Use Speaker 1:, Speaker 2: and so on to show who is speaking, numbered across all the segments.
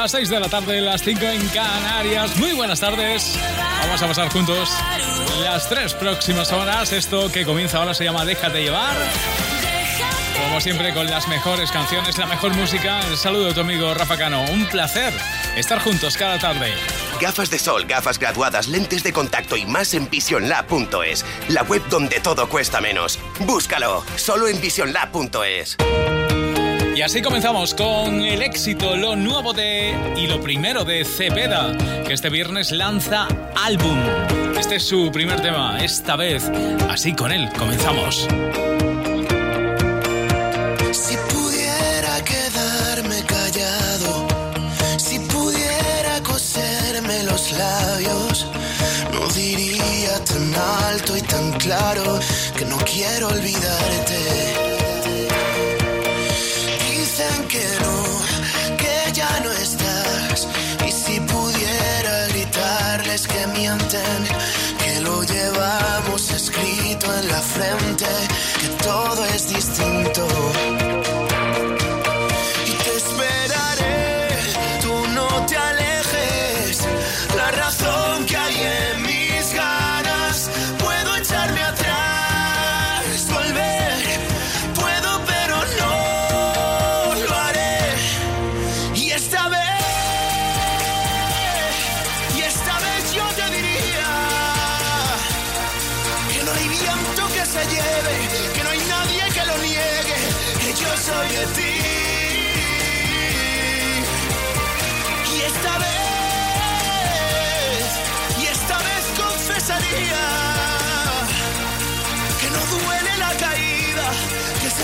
Speaker 1: Las 6 de la tarde, las 5 en Canarias. Muy buenas tardes. Vamos a pasar juntos las tres próximas horas. Esto que comienza ahora se llama Déjate llevar. Como siempre, con las mejores canciones, la mejor música. El saludo de tu amigo Rafa Cano. Un placer estar juntos cada tarde.
Speaker 2: Gafas de sol, gafas graduadas, lentes de contacto y más en visionlab.es. La web donde todo cuesta menos. Búscalo, solo en visionlab.es.
Speaker 1: Y así comenzamos con el éxito, lo nuevo de y lo primero de Cepeda, que este viernes lanza álbum. Este es su primer tema, esta vez. Así con él comenzamos.
Speaker 3: Si pudiera quedarme callado, si pudiera coserme los labios, no diría tan alto y tan claro que no quiero olvidarte frente, que todo es distinto.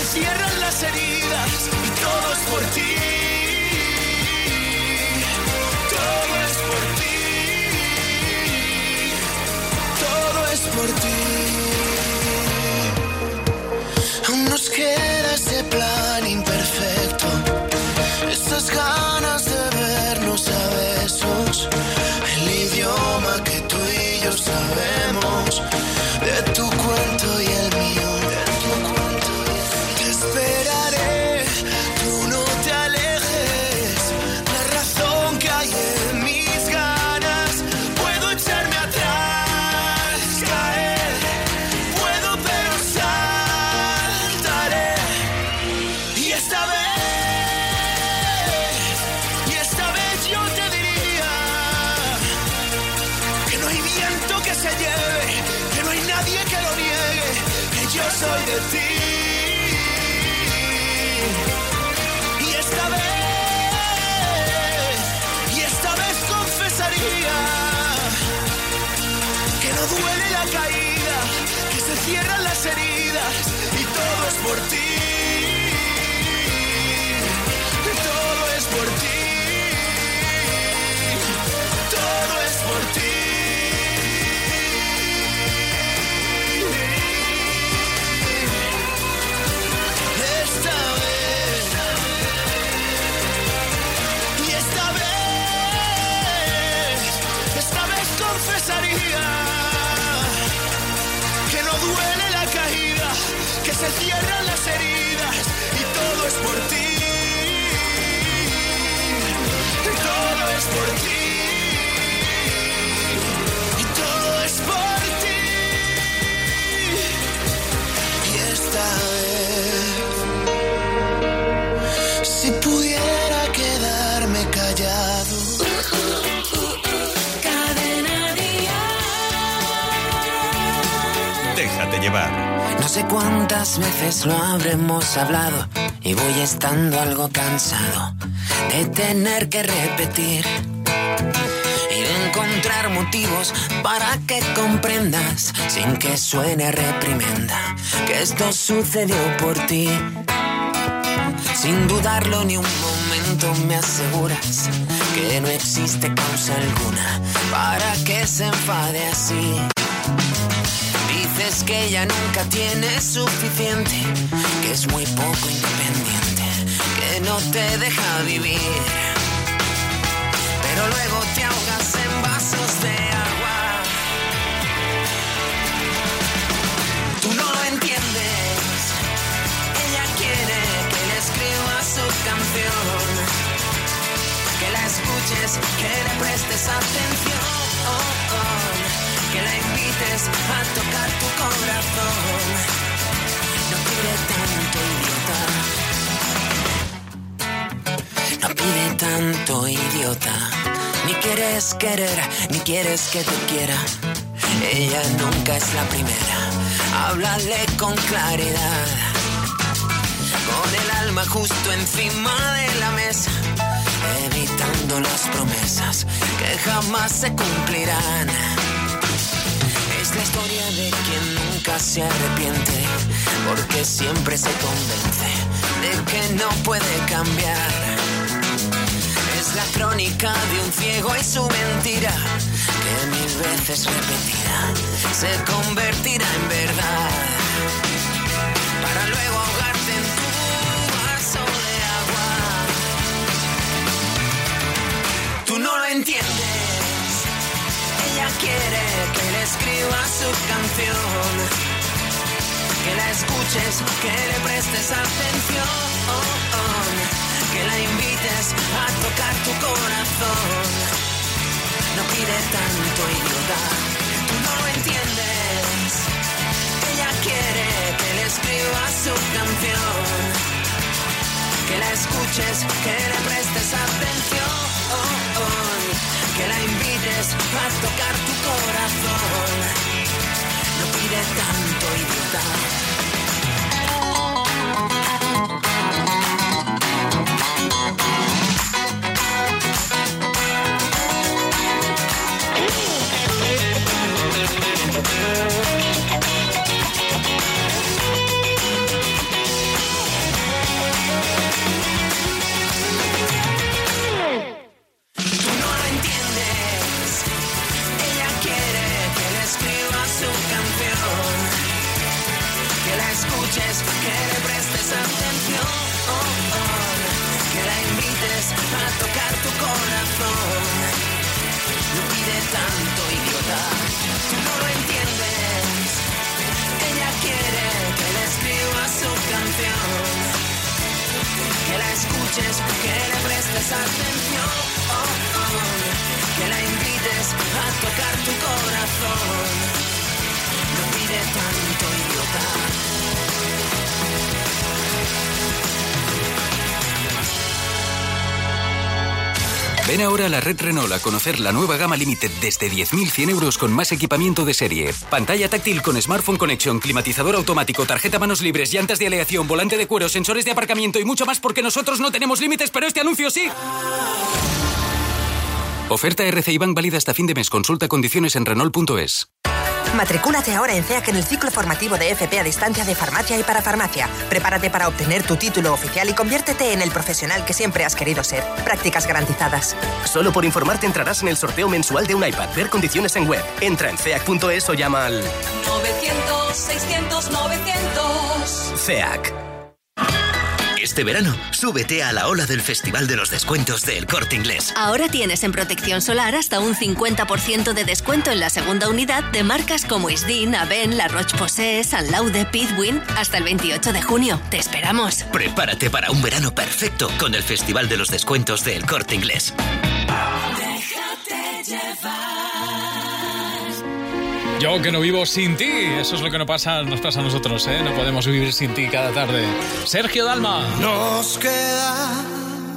Speaker 3: Cierran las heridas y todo es por ti. Todo es por ti. Todo es por ti.
Speaker 4: Veces lo habremos hablado y voy estando algo cansado de tener que repetir y de encontrar motivos para que comprendas sin que suene reprimenda que esto sucedió por ti. Sin dudarlo ni un momento me aseguras que no existe causa alguna para que se enfade así. Que ella nunca tiene suficiente, que es muy poco independiente, que no te deja vivir. Pero luego te ahogas en vasos de agua. Tú no lo entiendes, ella quiere que le escriba su canción, que la escuches, que le prestes atención. Oh, oh escuche invites a tocar tu corazón. No pide tanto, idiota. No pide tanto, idiota. Ni quieres querer, ni quieres que te quiera. Ella nunca es la primera. Háblale con claridad. Con el alma justo encima de la mesa evitando las promesas que jamás se cumplirán. Historia de quien nunca se arrepiente, porque siempre se convence de que no puede cambiar. Es la crónica de un ciego y su mentira, que mil veces repetida se convertirá en verdad. Para luego ahogarte en tu vaso de agua. Tú no lo entiendes. Ella quiere que escriba su canción. Que la escuches, que le prestes atención. Que la invites a tocar tu corazón. No pide tanto idiota. Tú no lo entiendes. Ella quiere que le escriba su canción. Que la escuches, que le prestes atención. Que la invites a tocar tu corazón. No pide tanto idiota. Tú escuches, que le prestes atención. Que la invites a tocar tu corazón. No pide tanto, idiota. Tú no lo entiendes. Ella quiere que le escriba su canción que la escuches, que le prestes atención, que la invites a tocar tu corazón. No pide tanto idiota.
Speaker 5: Ven ahora a la red Renault a conocer la nueva gama Limited desde 10.100 euros con más equipamiento de serie. Pantalla táctil con smartphone connection, climatizador automático, tarjeta manos libres, llantas de aleación, volante de cuero, sensores de aparcamiento y mucho más porque nosotros no tenemos límites, pero este anuncio sí. Oferta RCI Bank válida hasta fin de mes. Consulta condiciones en Renault.es.
Speaker 6: Matricúlate ahora en CEAC en el ciclo formativo de FP a distancia de farmacia y para farmacia. Prepárate para obtener tu título oficial y conviértete en el profesional que siempre has querido ser. Prácticas garantizadas.
Speaker 7: Solo por informarte entrarás en el sorteo mensual de un iPad. Ver condiciones en web. Entra en ceac.es o llama al
Speaker 8: 900 600 900
Speaker 7: CEAC.
Speaker 9: Este verano, súbete a la ola del Festival de los Descuentos del Corte Inglés.
Speaker 10: Ahora tienes en protección solar hasta un 50% de descuento en la segunda unidad de marcas como Isdin, Aven, La Roche-Posay, San Laude, Pitwin, hasta el 28 de junio. Te esperamos.
Speaker 9: Prepárate para un verano perfecto con el Festival de los Descuentos del Corte Inglés.
Speaker 8: Déjate llevar.
Speaker 1: Yo que no vivo sin ti, eso es lo que nos pasa, nos pasa a nosotros, ¿eh? No podemos vivir sin ti cada tarde. Sergio Dalma.
Speaker 11: Nos quedamos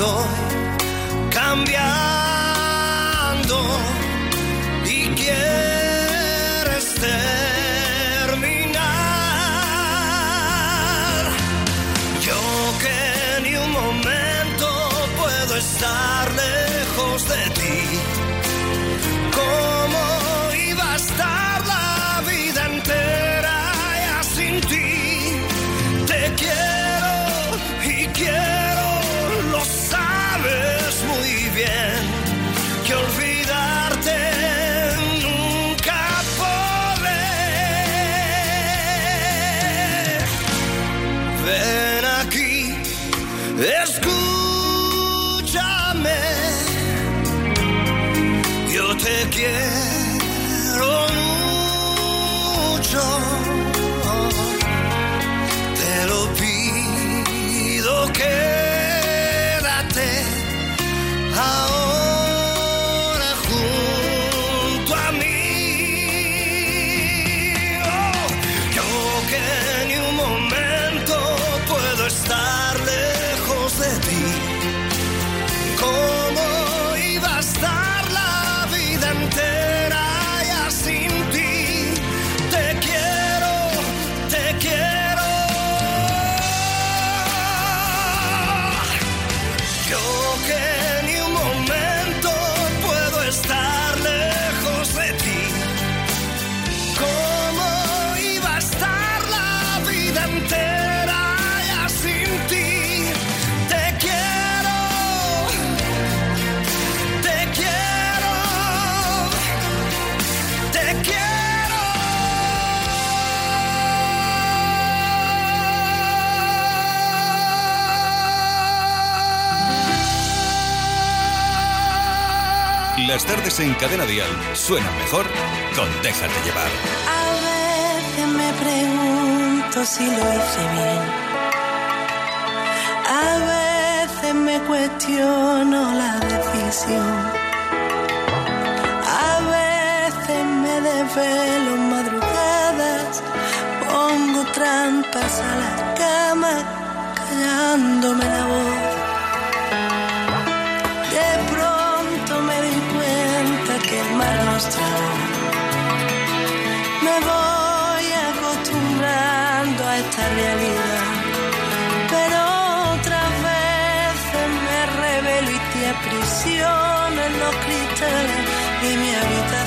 Speaker 11: estoy
Speaker 3: first time.
Speaker 12: las tardes en Cadena Dial suena mejor con Déjate llevar.
Speaker 13: A veces me pregunto si lo hice bien. A veces me cuestiono la decisión. A veces me desvelo madrugadas. Pongo trampas a la cama callándome la voz. Me voy acostumbrando a esta realidad, pero otras veces me revelo y te aprisiono en los cristales de mi habitación.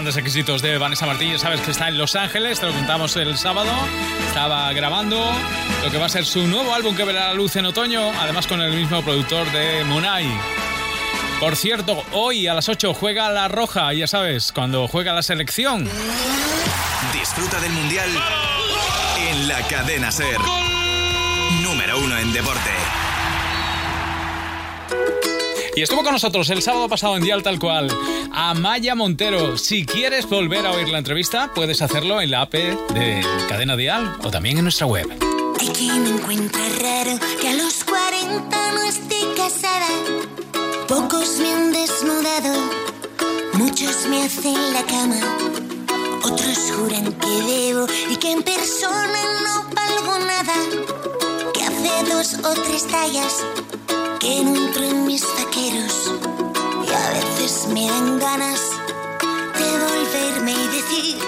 Speaker 1: grandes éxitos de Vanessa Martínez. Sabes que está en Los Ángeles, te lo contamos el sábado. Estaba grabando lo que va a ser su nuevo álbum que verá la luz en otoño, además con el mismo productor de Munai. Por cierto, hoy a las 8 juega La Roja, ya sabes, cuando juega la selección.
Speaker 14: Disfruta del Mundial en la cadena Ser. Número uno en deporte.
Speaker 1: Y estuvo con nosotros el sábado pasado en Dial Tal Cual. Amaya Montero. Si quieres volver a oír la entrevista, puedes hacerlo en la app de Cadena Dial o también en nuestra web.
Speaker 15: Hay quien encuentra raro que a los 40 no esté casada. Pocos me han desnudado, muchos me hacen la cama. Otros juran que debo y que en persona no valgo nada. Que hace dos o tres tallas que no entro en mis taqueros. Me dan ganas de volverme y decir: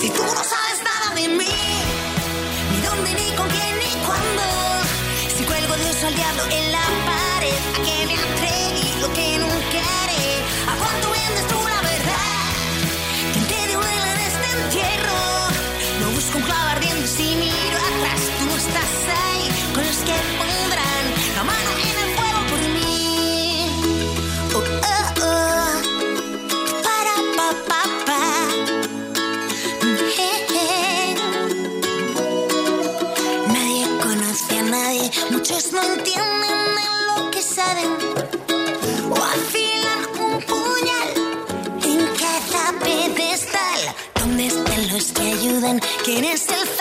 Speaker 15: Si tú no sabes nada de mí, ni dónde, ni con quién, ni cuándo. Si cuelgo de oso al diablo en la pared, a que me atreví lo que nunca haré. Que ayudan? ¿Quién es el feo, el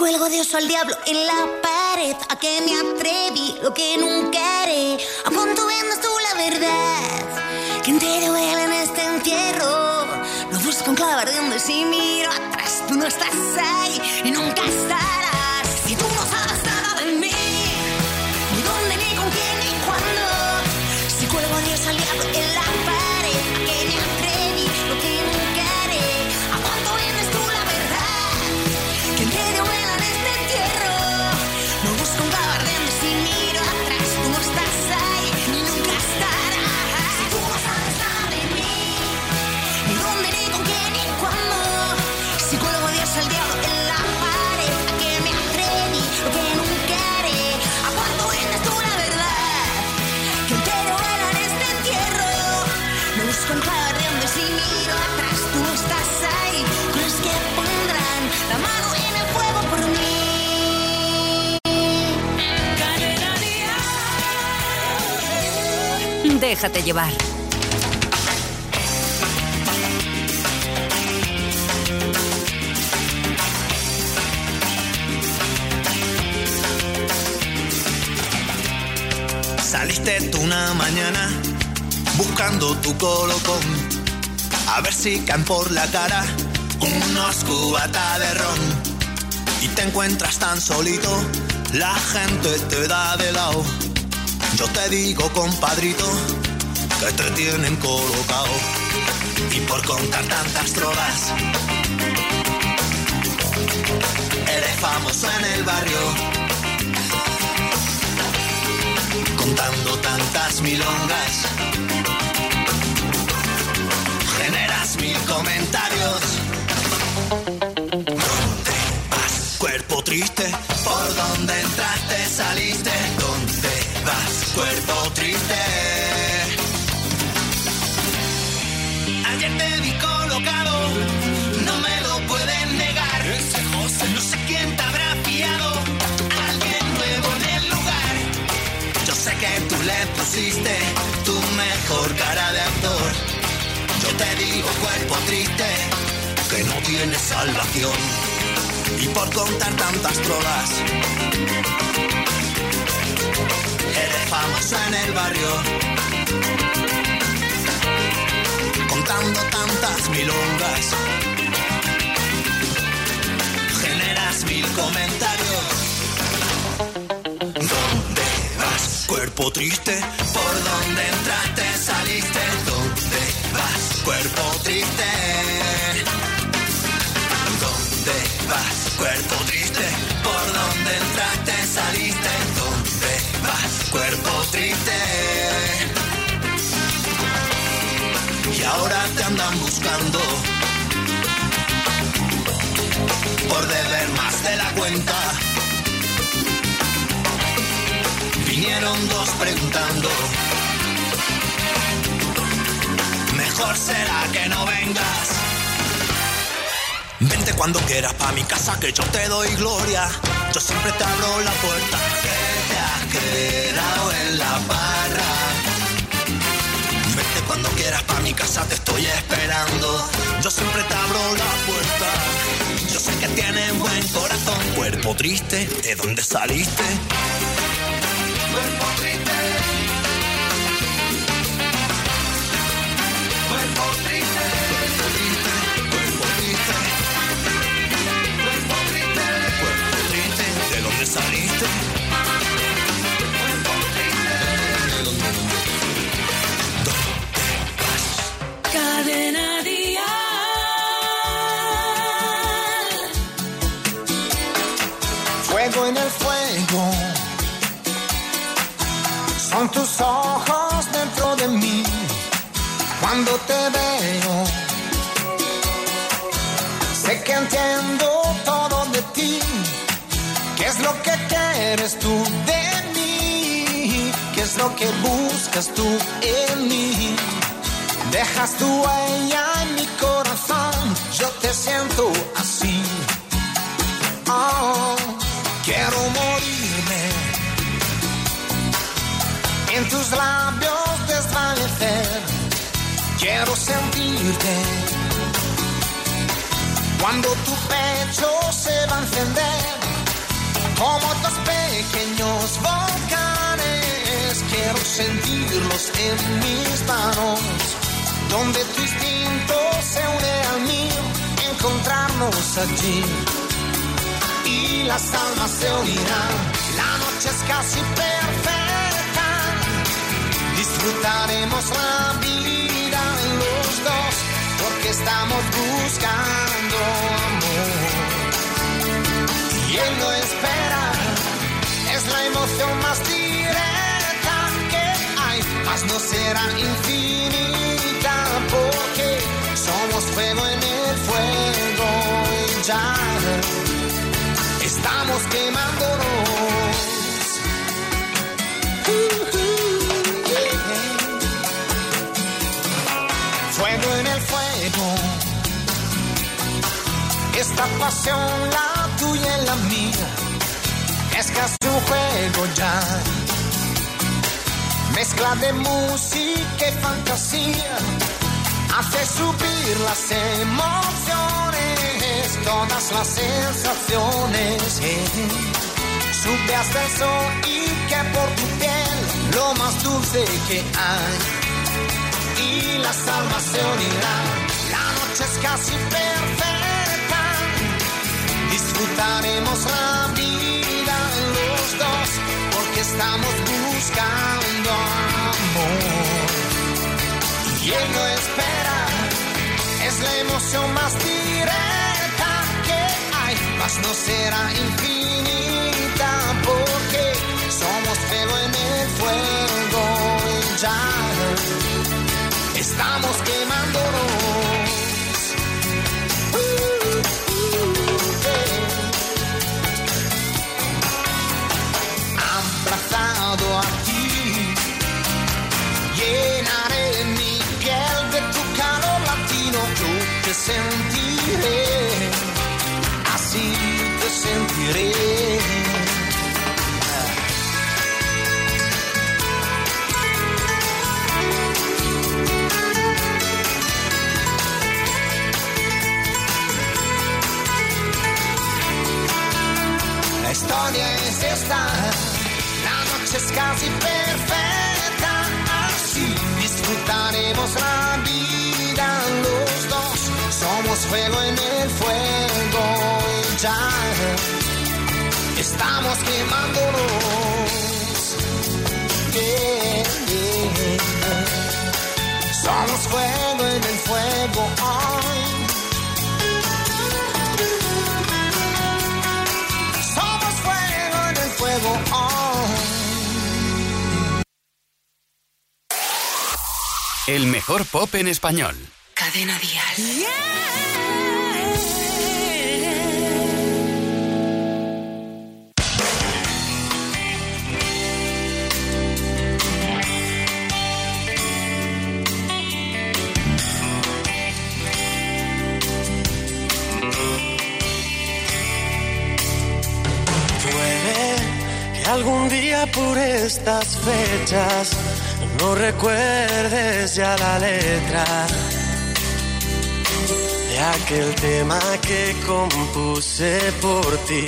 Speaker 15: cuelgo de oso al diablo en la pared, a que me atreví, lo que nunca haré. ¿A cuánto vendes tú la verdad? ¿Quién te duele en este entierro? No busco un clavo ardiendo y si miro atrás, tú no estás ahí y nunca estarás.
Speaker 10: Déjate llevar.
Speaker 16: Saliste tú una mañana buscando tu colocón. A ver si caen por la cara unos cubatas de ron. Y te encuentras tan solito, la gente te da de lado. Yo te digo, compadrito, que te tienen colocado. Y por contar tantas drogas, eres famoso en el barrio. Contando tantas milongas, generas mil comentarios. ¿Dónde vas? Cuerpo triste, ¿por dónde entraste. Cuerpo triste. Ayer te vi colocado, no me lo pueden negar. Ese José, no sé quién te habrá fiado. Alguien nuevo en el lugar. le pusiste tu mejor cara de actor. Yo te digo cuerpo triste, que no tiene salvación. Y por contar tantas trolas, eres famosa en el barrio. Contando tantas milongas, generas mil comentarios. ¿Dónde vas? Cuerpo triste, por dónde entraste, saliste. ¿Dónde vas? Cuerpo triste. ¿Dónde vas? Cuerpo triste, por dónde entraste, saliste. Cuerpo triste. Y ahora te andan buscando por deber más de la cuenta. Vinieron dos preguntando. Mejor será que no vengas. Vente cuando quieras pa' mi casa que yo te doy gloria. Yo siempre te abro la te estoy esperando. Yo siempre te abro la puerta. Yo sé que tienes buen corazón. Cuerpo triste, ¿de dónde saliste? Cuerpo triste.
Speaker 17: Fuego en el fuego. Son tus ojos dentro de mí. Cuando te veo, sé que entiendo todo de ti. ¿Qué es lo que quieres tú de mí? ¿Qué es lo que buscas tú en mí? Dejas tu huella en mi corazón. Yo te siento así. Oh, quiero morirme en tus labios desvanecer. Quiero sentirte cuando tu pecho se va a encender como dos pequeños volcanes. Quiero sentirlos en mis manos, donde tu instinto se une al mío, encontrarnos allí y las almas se unirán. La noche es casi perfecta, disfrutaremos la vida los dos, porque estamos buscando amor. Y él no espera, es la emoción más directa que hay, mas no será infinita, porque somos fuego en el fuego y ya estamos quemándonos. Fuego en el fuego. Esta pasión, la tuya y la mía, es casi un juego ya. Mezcla de música y fantasía hace subir las emociones, todas las sensaciones. Sube hasta el y que por tu piel lo más dulce que hay. Y las almas se la noche es casi perfecta. Disfrutaremos la vida los dos, porque estamos buscando amor. Él no espera, es la emoción más directa que hay, mas no será infinita porque somos fuego en el fuego y ya estamos quemándonos.
Speaker 5: Mejor pop en español.
Speaker 18: Cadena Dial.
Speaker 19: Puede que algún día por estas fechas no recuerdes ya la letra de aquel tema que compuse por ti.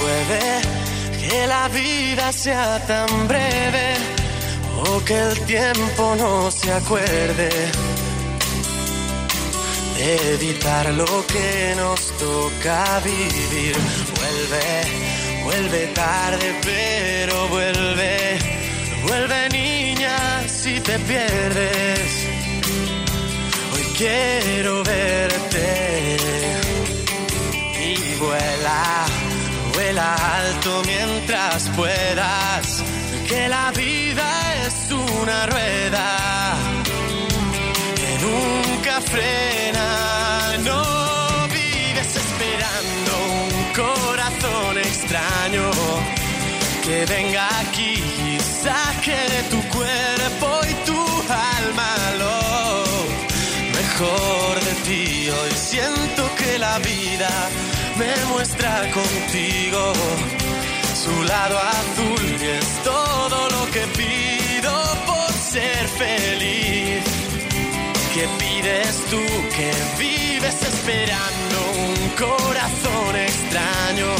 Speaker 19: Puede que la vida sea tan breve o que el tiempo no se acuerde de evitar lo que nos toca vivir. Vuelve, vuelve tarde, pero vuelve, vuelve niña si te pierdes. Hoy quiero verte y vuela, vuela alto mientras puedas, que la vida es una rueda que nunca frena. No vives esperando un corazón extraño que venga aquí y saque de tu cuerpo alma lo mejor de ti. Hoy siento que la vida me muestra contigo su lado azul y es todo lo que pido por ser feliz. ¿Qué pides tú que vives esperando un corazón extraño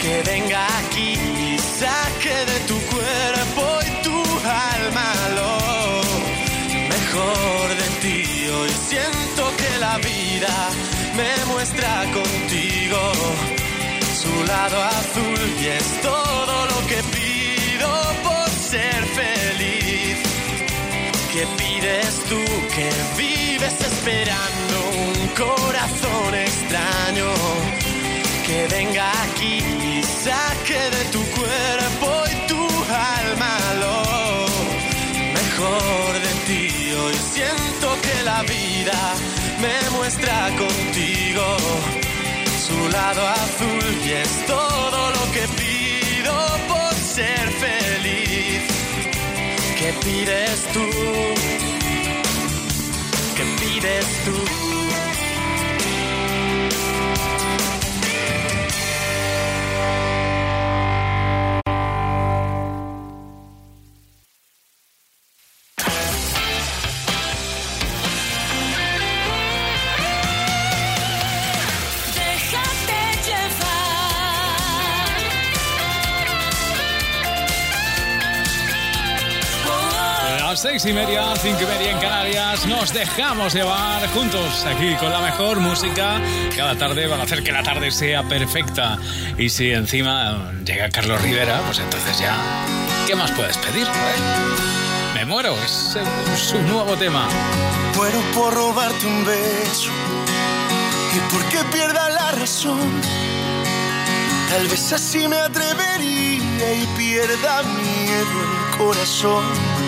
Speaker 19: que venga aquí y saque de tu cuerpo vida me muestra contigo su lado azul y es todo lo que pido por ser feliz. ¿Qué pides tú que vives esperando un corazón extraño que venga aquí y saque de tu cuerpo y tu alma lo mejor de ti? Hoy siento que la vida me muestra contigo su lado azul y es todo lo que pido por ser feliz. ¿Qué pides tú? ¿Qué pides tú?
Speaker 1: Y media, cinco y media en Canarias, nos dejamos llevar juntos aquí con la mejor música. Cada tarde van a hacer que la tarde sea perfecta. Y si encima llega Carlos Rivera, pues entonces ya, ¿qué más puedes pedir? Me muero, es su nuevo tema.
Speaker 3: Muero por robarte un beso y porque pierda la razón. Tal vez así me atrevería y pierda miedo el corazón.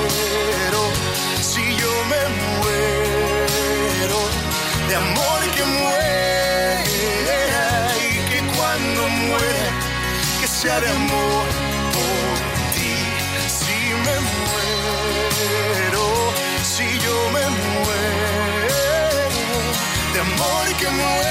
Speaker 3: sea de amor por ti. Si me muero, si yo me muero, de amor que muera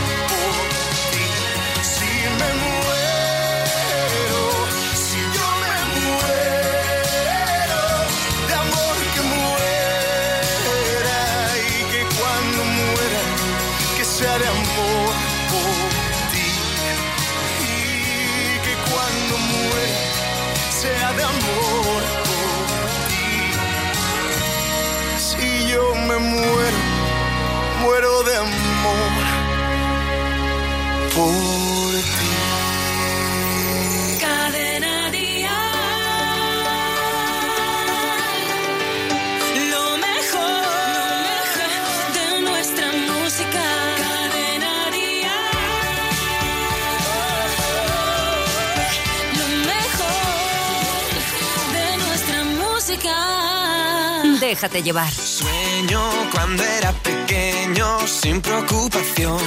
Speaker 20: Déjate llevar.
Speaker 21: Sueño cuando era pequeño, sin preocupación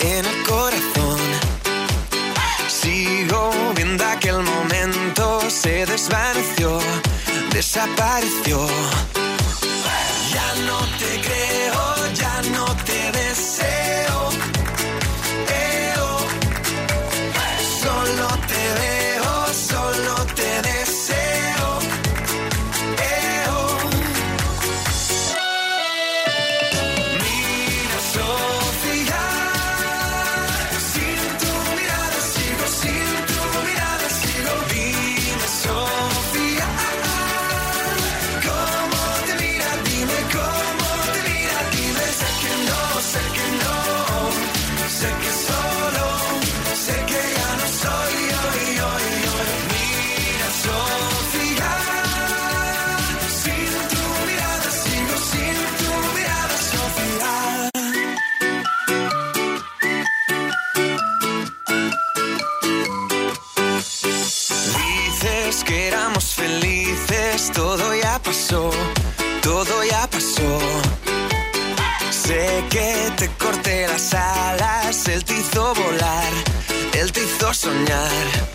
Speaker 21: en el corazón. Sigo viendo aquel momento, se desvaneció, desapareció. Ya no te creo, ya no te deseo. Soñar.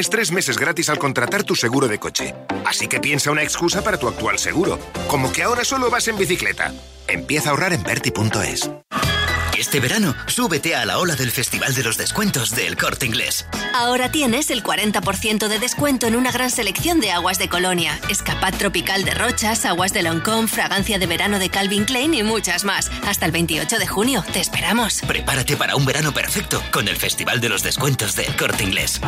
Speaker 22: Tienes tres meses gratis al contratar tu seguro de coche. Así que piensa una excusa para tu actual seguro. Como que ahora solo vas en bicicleta. Empieza a ahorrar en Berti.es.
Speaker 9: Este verano, súbete a la ola del Festival de los Descuentos del Corte Inglés.
Speaker 10: Ahora tienes el 40% de descuento en una gran selección de aguas de Colonia, escapad tropical de Rochas, aguas de Loncón, fragancia de verano de Calvin Klein y muchas más. Hasta el 28 de junio. Te esperamos.
Speaker 9: Prepárate para un verano perfecto con el Festival de los Descuentos del Corte Inglés.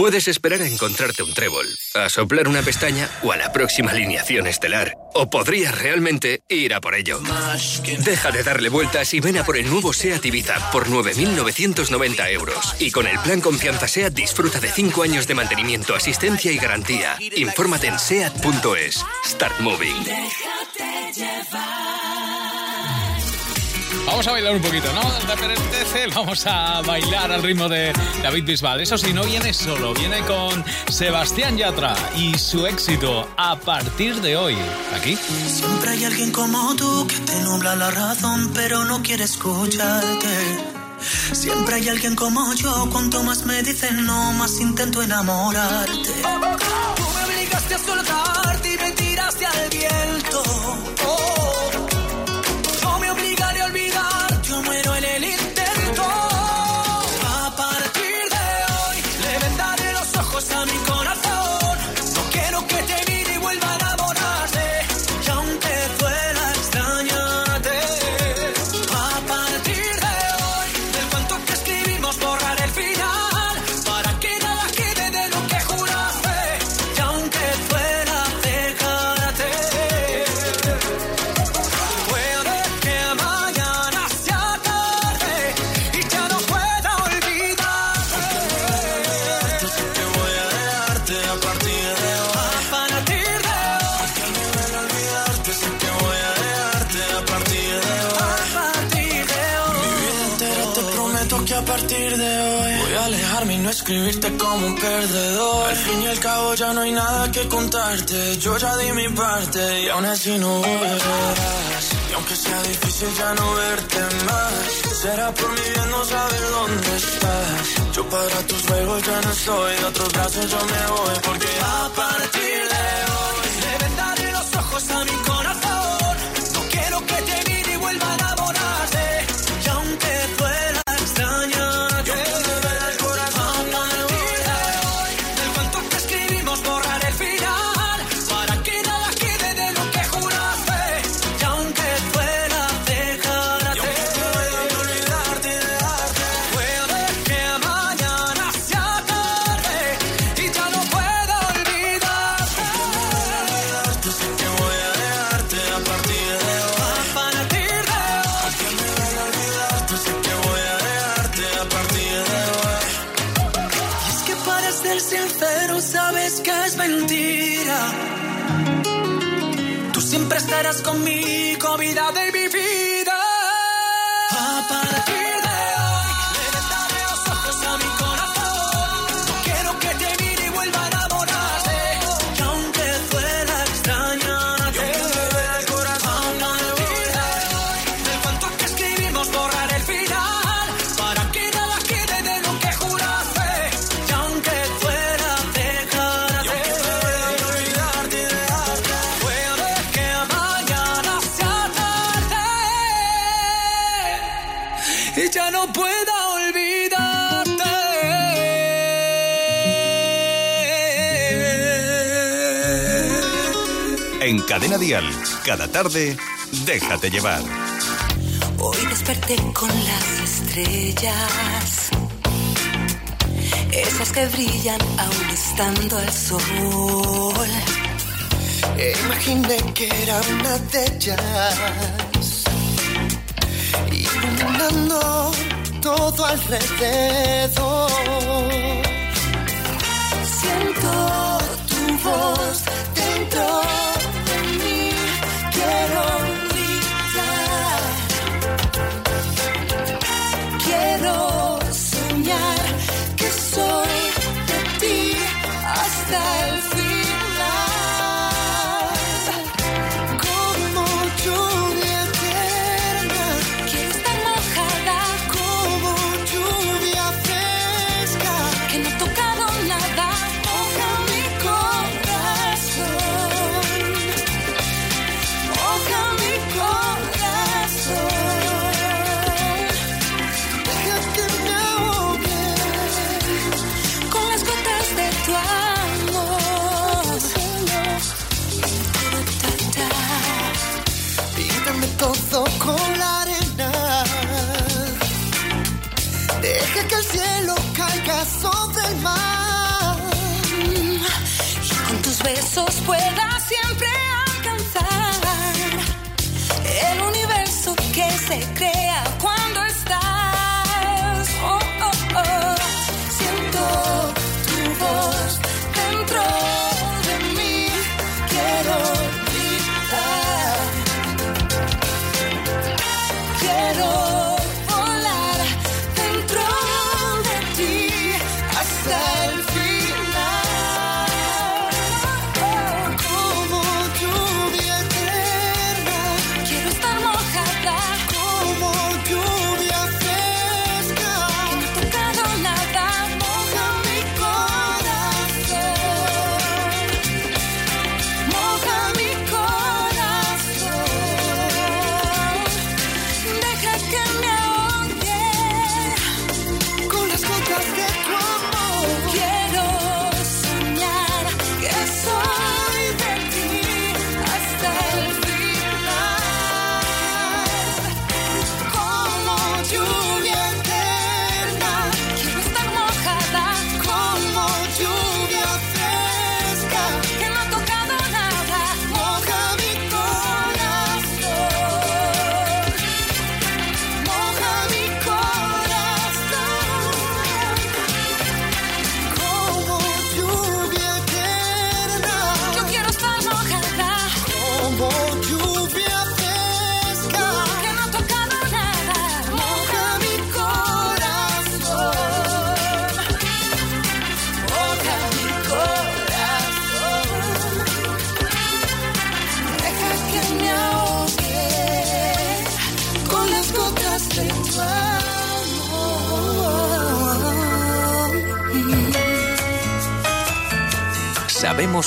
Speaker 23: Puedes esperar a encontrarte un trébol, a soplar una pestaña o a la próxima alineación estelar. O podrías realmente ir a por ello. Deja de darle vueltas y ven a por el nuevo SEAT Ibiza por 9.990 euros. Y con el plan Confianza SEAT disfruta de 5 años de mantenimiento, asistencia y garantía. Infórmate en SEAT.es. Start Moving.
Speaker 1: Vamos a bailar un poquito, ¿no? Vamos a bailar al ritmo de David Bisbal. Eso sí, no viene solo, viene con Sebastián Yatra y su éxito a partir de hoy. Aquí.
Speaker 24: Siempre hay alguien como tú que te nubla la razón, pero no quiere escucharte. Siempre hay alguien como yo, cuanto más me dicen no, más intento enamorarte. Tú me obligaste a soltarte y me tiraste al viento. Oh, partir de hoy voy a alejarme y no escribirte como un perdedor. Al fin y al cabo ya no hay nada que contarte. Yo ya di mi parte y aún así no volverás. Y aunque sea difícil ya no verte más, será por mi bien no saber dónde estás. Yo para tus juegos ya no estoy, de otros brazos yo me voy porque a partir de hoy le vendaré los ojos a mi corazón. Conmigo,
Speaker 12: En Cadena Dial, cada tarde, déjate llevar.
Speaker 4: Hoy desperté con las estrellas
Speaker 18: esas que brillan aún estando al sol.
Speaker 3: E imaginé que era una de ellas, iluminando todo alrededor.
Speaker 18: Siento tu voz besos pueda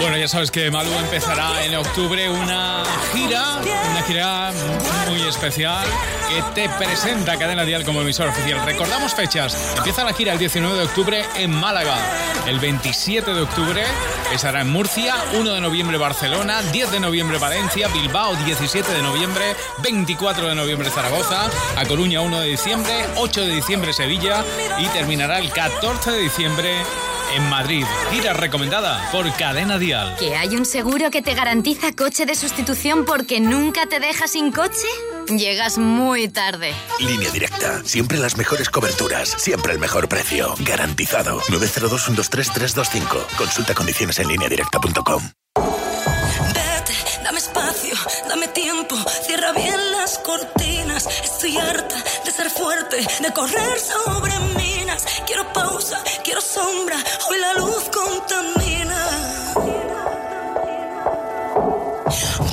Speaker 1: Bueno, ya sabes que Malú empezará en octubre una gira, una gira muy especial que te presenta Cadena Dial como emisor oficial. Recordamos fechas. Empieza la gira el 19 de octubre en Málaga. El 27 de octubre estará en Murcia, 1 de noviembre Barcelona, 10 de noviembre Valencia, Bilbao 17 de noviembre, 24 de noviembre Zaragoza, A Coruña 1 de diciembre, 8 de diciembre Sevilla y terminará el 14 de diciembre en Madrid. Gira recomendada por Cadena Dial.
Speaker 25: ¿Que hay un seguro que te garantiza coche de sustitución porque nunca te deja sin coche? Llegas muy tarde.
Speaker 26: Línea directa. Siempre las mejores coberturas. Siempre el mejor precio. Garantizado. 902-123-325. Consulta condiciones en lineadirecta.com.
Speaker 27: Vete, dame tiempo, cierra bien las cortinas. Estoy harta de ser fuerte, de correr sobre minas. Quiero pausa, quiero sombra, hoy la luz contamina.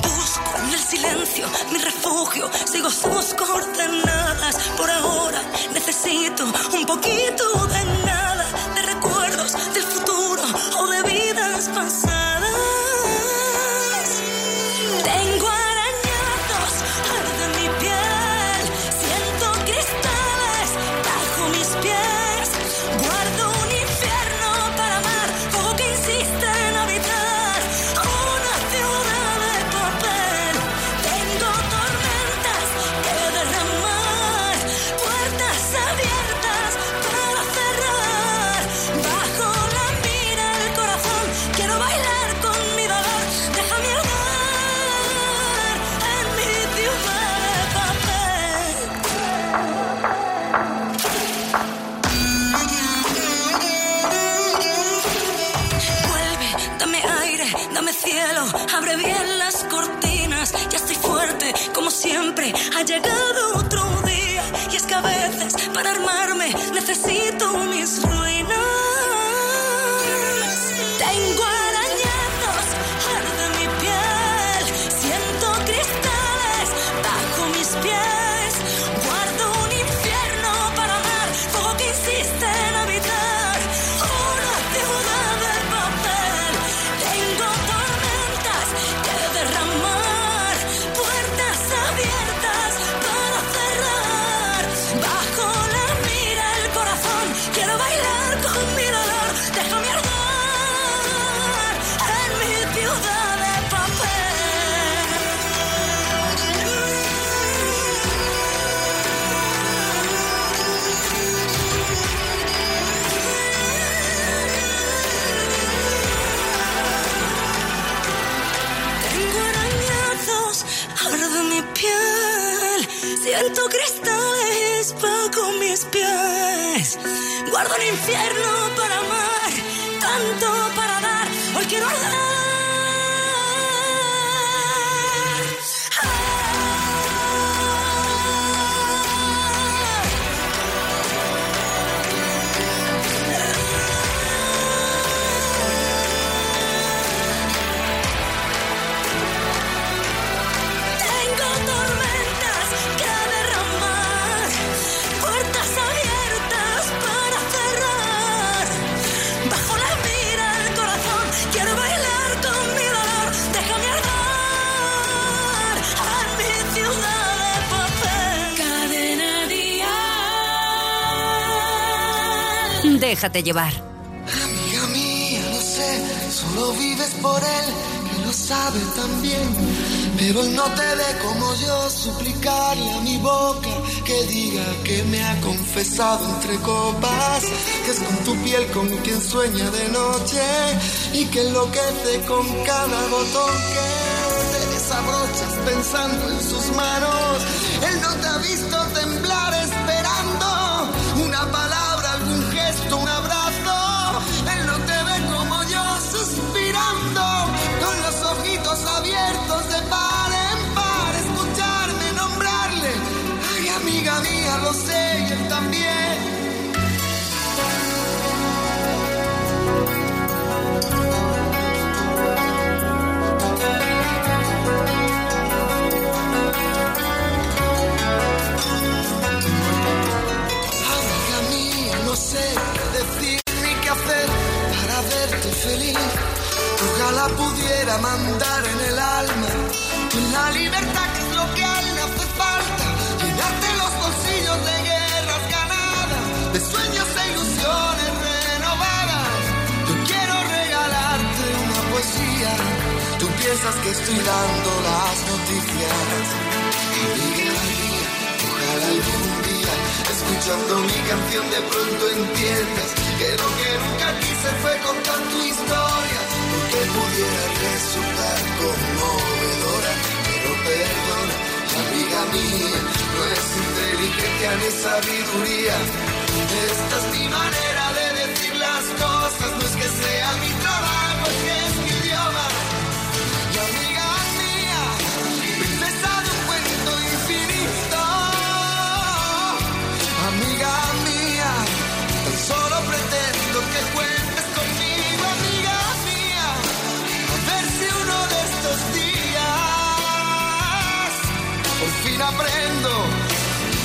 Speaker 27: Busco en el silencio mi refugio, sigo sus coordenadas. Por ahora necesito un poquito de nada, de recuerdos del futuro o de vidas pasadas.
Speaker 18: Ha llegado Guardo un infierno para amar, tanto para dar. Hoy quiero arder.
Speaker 28: Déjate llevar.
Speaker 3: Amiga mía, lo sé, solo vives por él, que lo sabe también. Pero él no te ve como yo, suplicarle a mi boca que diga que me ha confesado entre copas, que es con tu piel con quien sueña de noche y que enloquece con cada botón que te desabrochas pensando en sus manos. Él no te ha visto temblar feliz. Ojalá pudiera mandar en el alma la libertad que es lo que a él falta. Llenarte los bolsillos de guerras ganadas, de sueños e ilusiones renovadas. Yo quiero regalarte una poesía. Tú piensas que estoy dando las noticias. Amiga mía, ojalá algún día, escuchando mi canción, de pronto entiendas que lo que nunca quise fue contar tu historia, porque pudiera resultar conmovedora, pero perdona, amiga mía, no es inteligencia ni sabiduría. Esta es mi manera de decir las cosas, no es que sea mi aprendo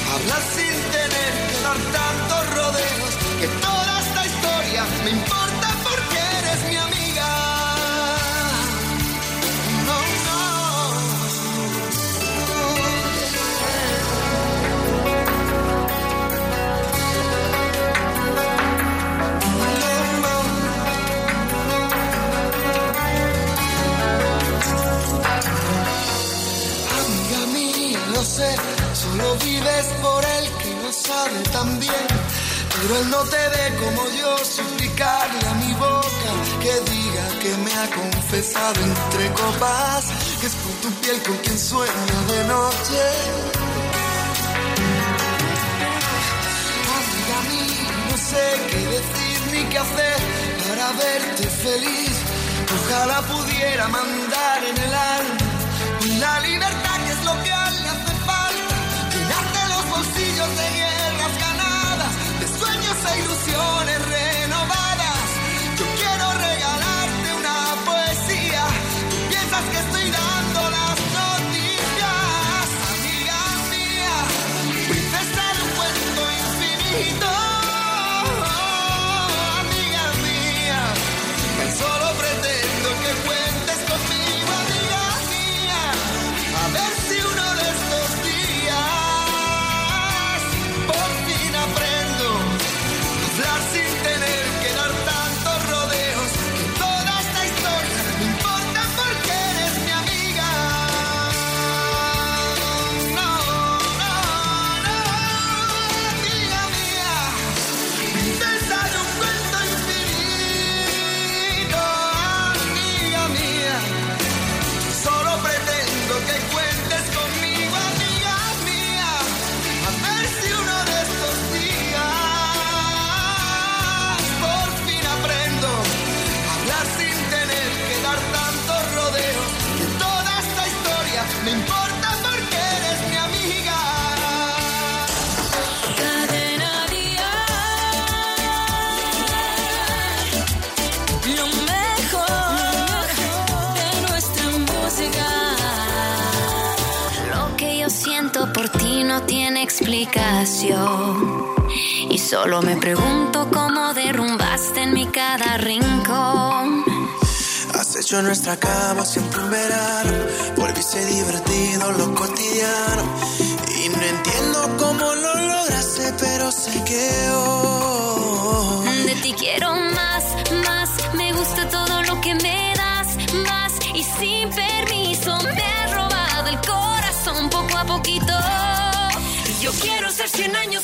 Speaker 3: a hablar sin tener que dar tantos rodeos. Que toda esta historia me importa solo vives por él que no sabe tan bien. Pero él no te ve como yo, suplicarle a mi boca que diga que me ha confesado entre copas, que es por tu piel con quien sueño de noche. Amiga mí, no sé qué decir ni qué hacer para verte feliz. Ojalá pudiera mandar en el alma la libertad que es lo que Ilusiones renovadas, yo quiero regalarte una poesía. ¿Piensas que?
Speaker 15: nuestra
Speaker 3: cama siempre un verano. Volviste divertido lo cotidiano. Y no entiendo cómo lo lograste, pero sé que hoy.
Speaker 29: De ti quiero más, más. Me gusta todo lo que me das, más. Y sin permiso me has robado el corazón poco a poquito.
Speaker 15: Yo quiero ser 100 años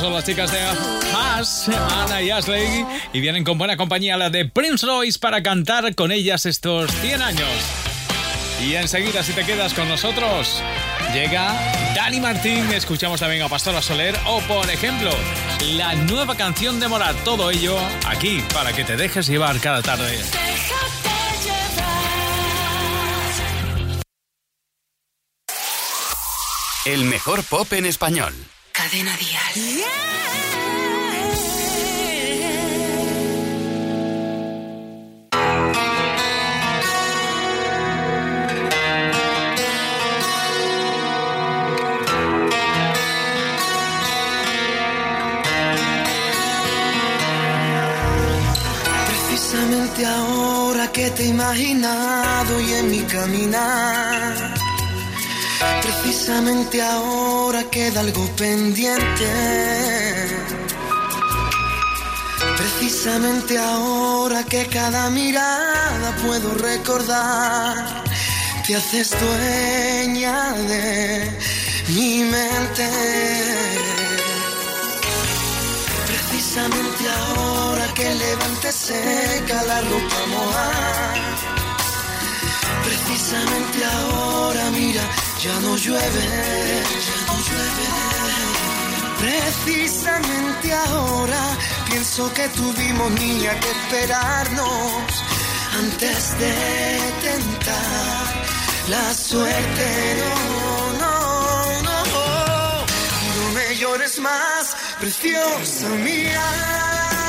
Speaker 1: son las chicas de Haas, Ana y Ashley, y vienen con buena compañía la de Prince Royce para cantar con ellas estos 100 años. Y enseguida, si te quedas con nosotros, llega Dani Martín, escuchamos también a Pastora Soler o, por ejemplo, la nueva canción de Morat. Todo ello aquí para que te dejes llevar cada tarde.
Speaker 5: El mejor pop en español.
Speaker 30: Cadena Dial.
Speaker 3: Precisamente ahora que te he imaginado y en mi caminar Precisamente ahora queda algo pendiente. Precisamente ahora que cada mirada puedo recordar, te haces dueña de mi mente. Precisamente ahora que levante seca la ropa mojada. Precisamente ahora, mira, ya no llueve, ya no llueve. Precisamente ahora pienso que tuvimos niña que esperarnos antes de tentar la suerte. No, no, no, no me llores más, preciosa mía.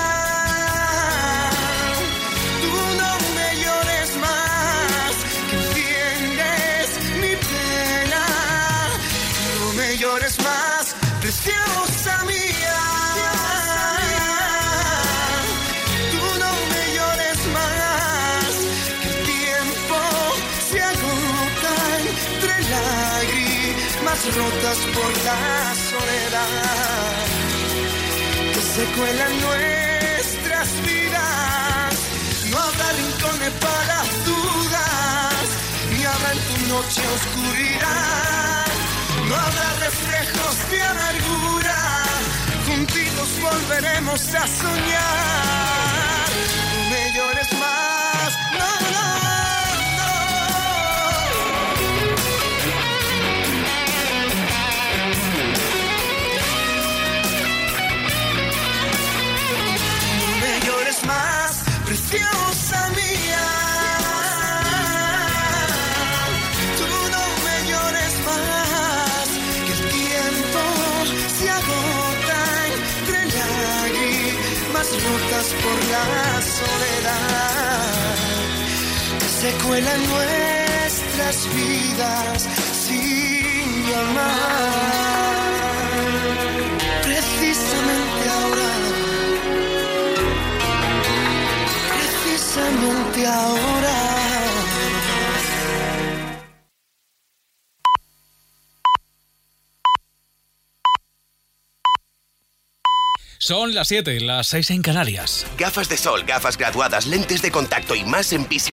Speaker 3: Rotas por la soledad que se cuelan nuestras vidas. No habrá rincones para dudas, ni habrá en tu noche oscuridad. No habrá reflejos de amargura, juntitos volveremos a soñar. Por la soledad. Que se cuelan nuestras vidas sin llamar. Precisamente ahora. precisamente ahora.
Speaker 1: Son las 7, las 6 en Canarias.
Speaker 22: Gafas de sol, gafas graduadas, lentes de contacto y más en Pisi.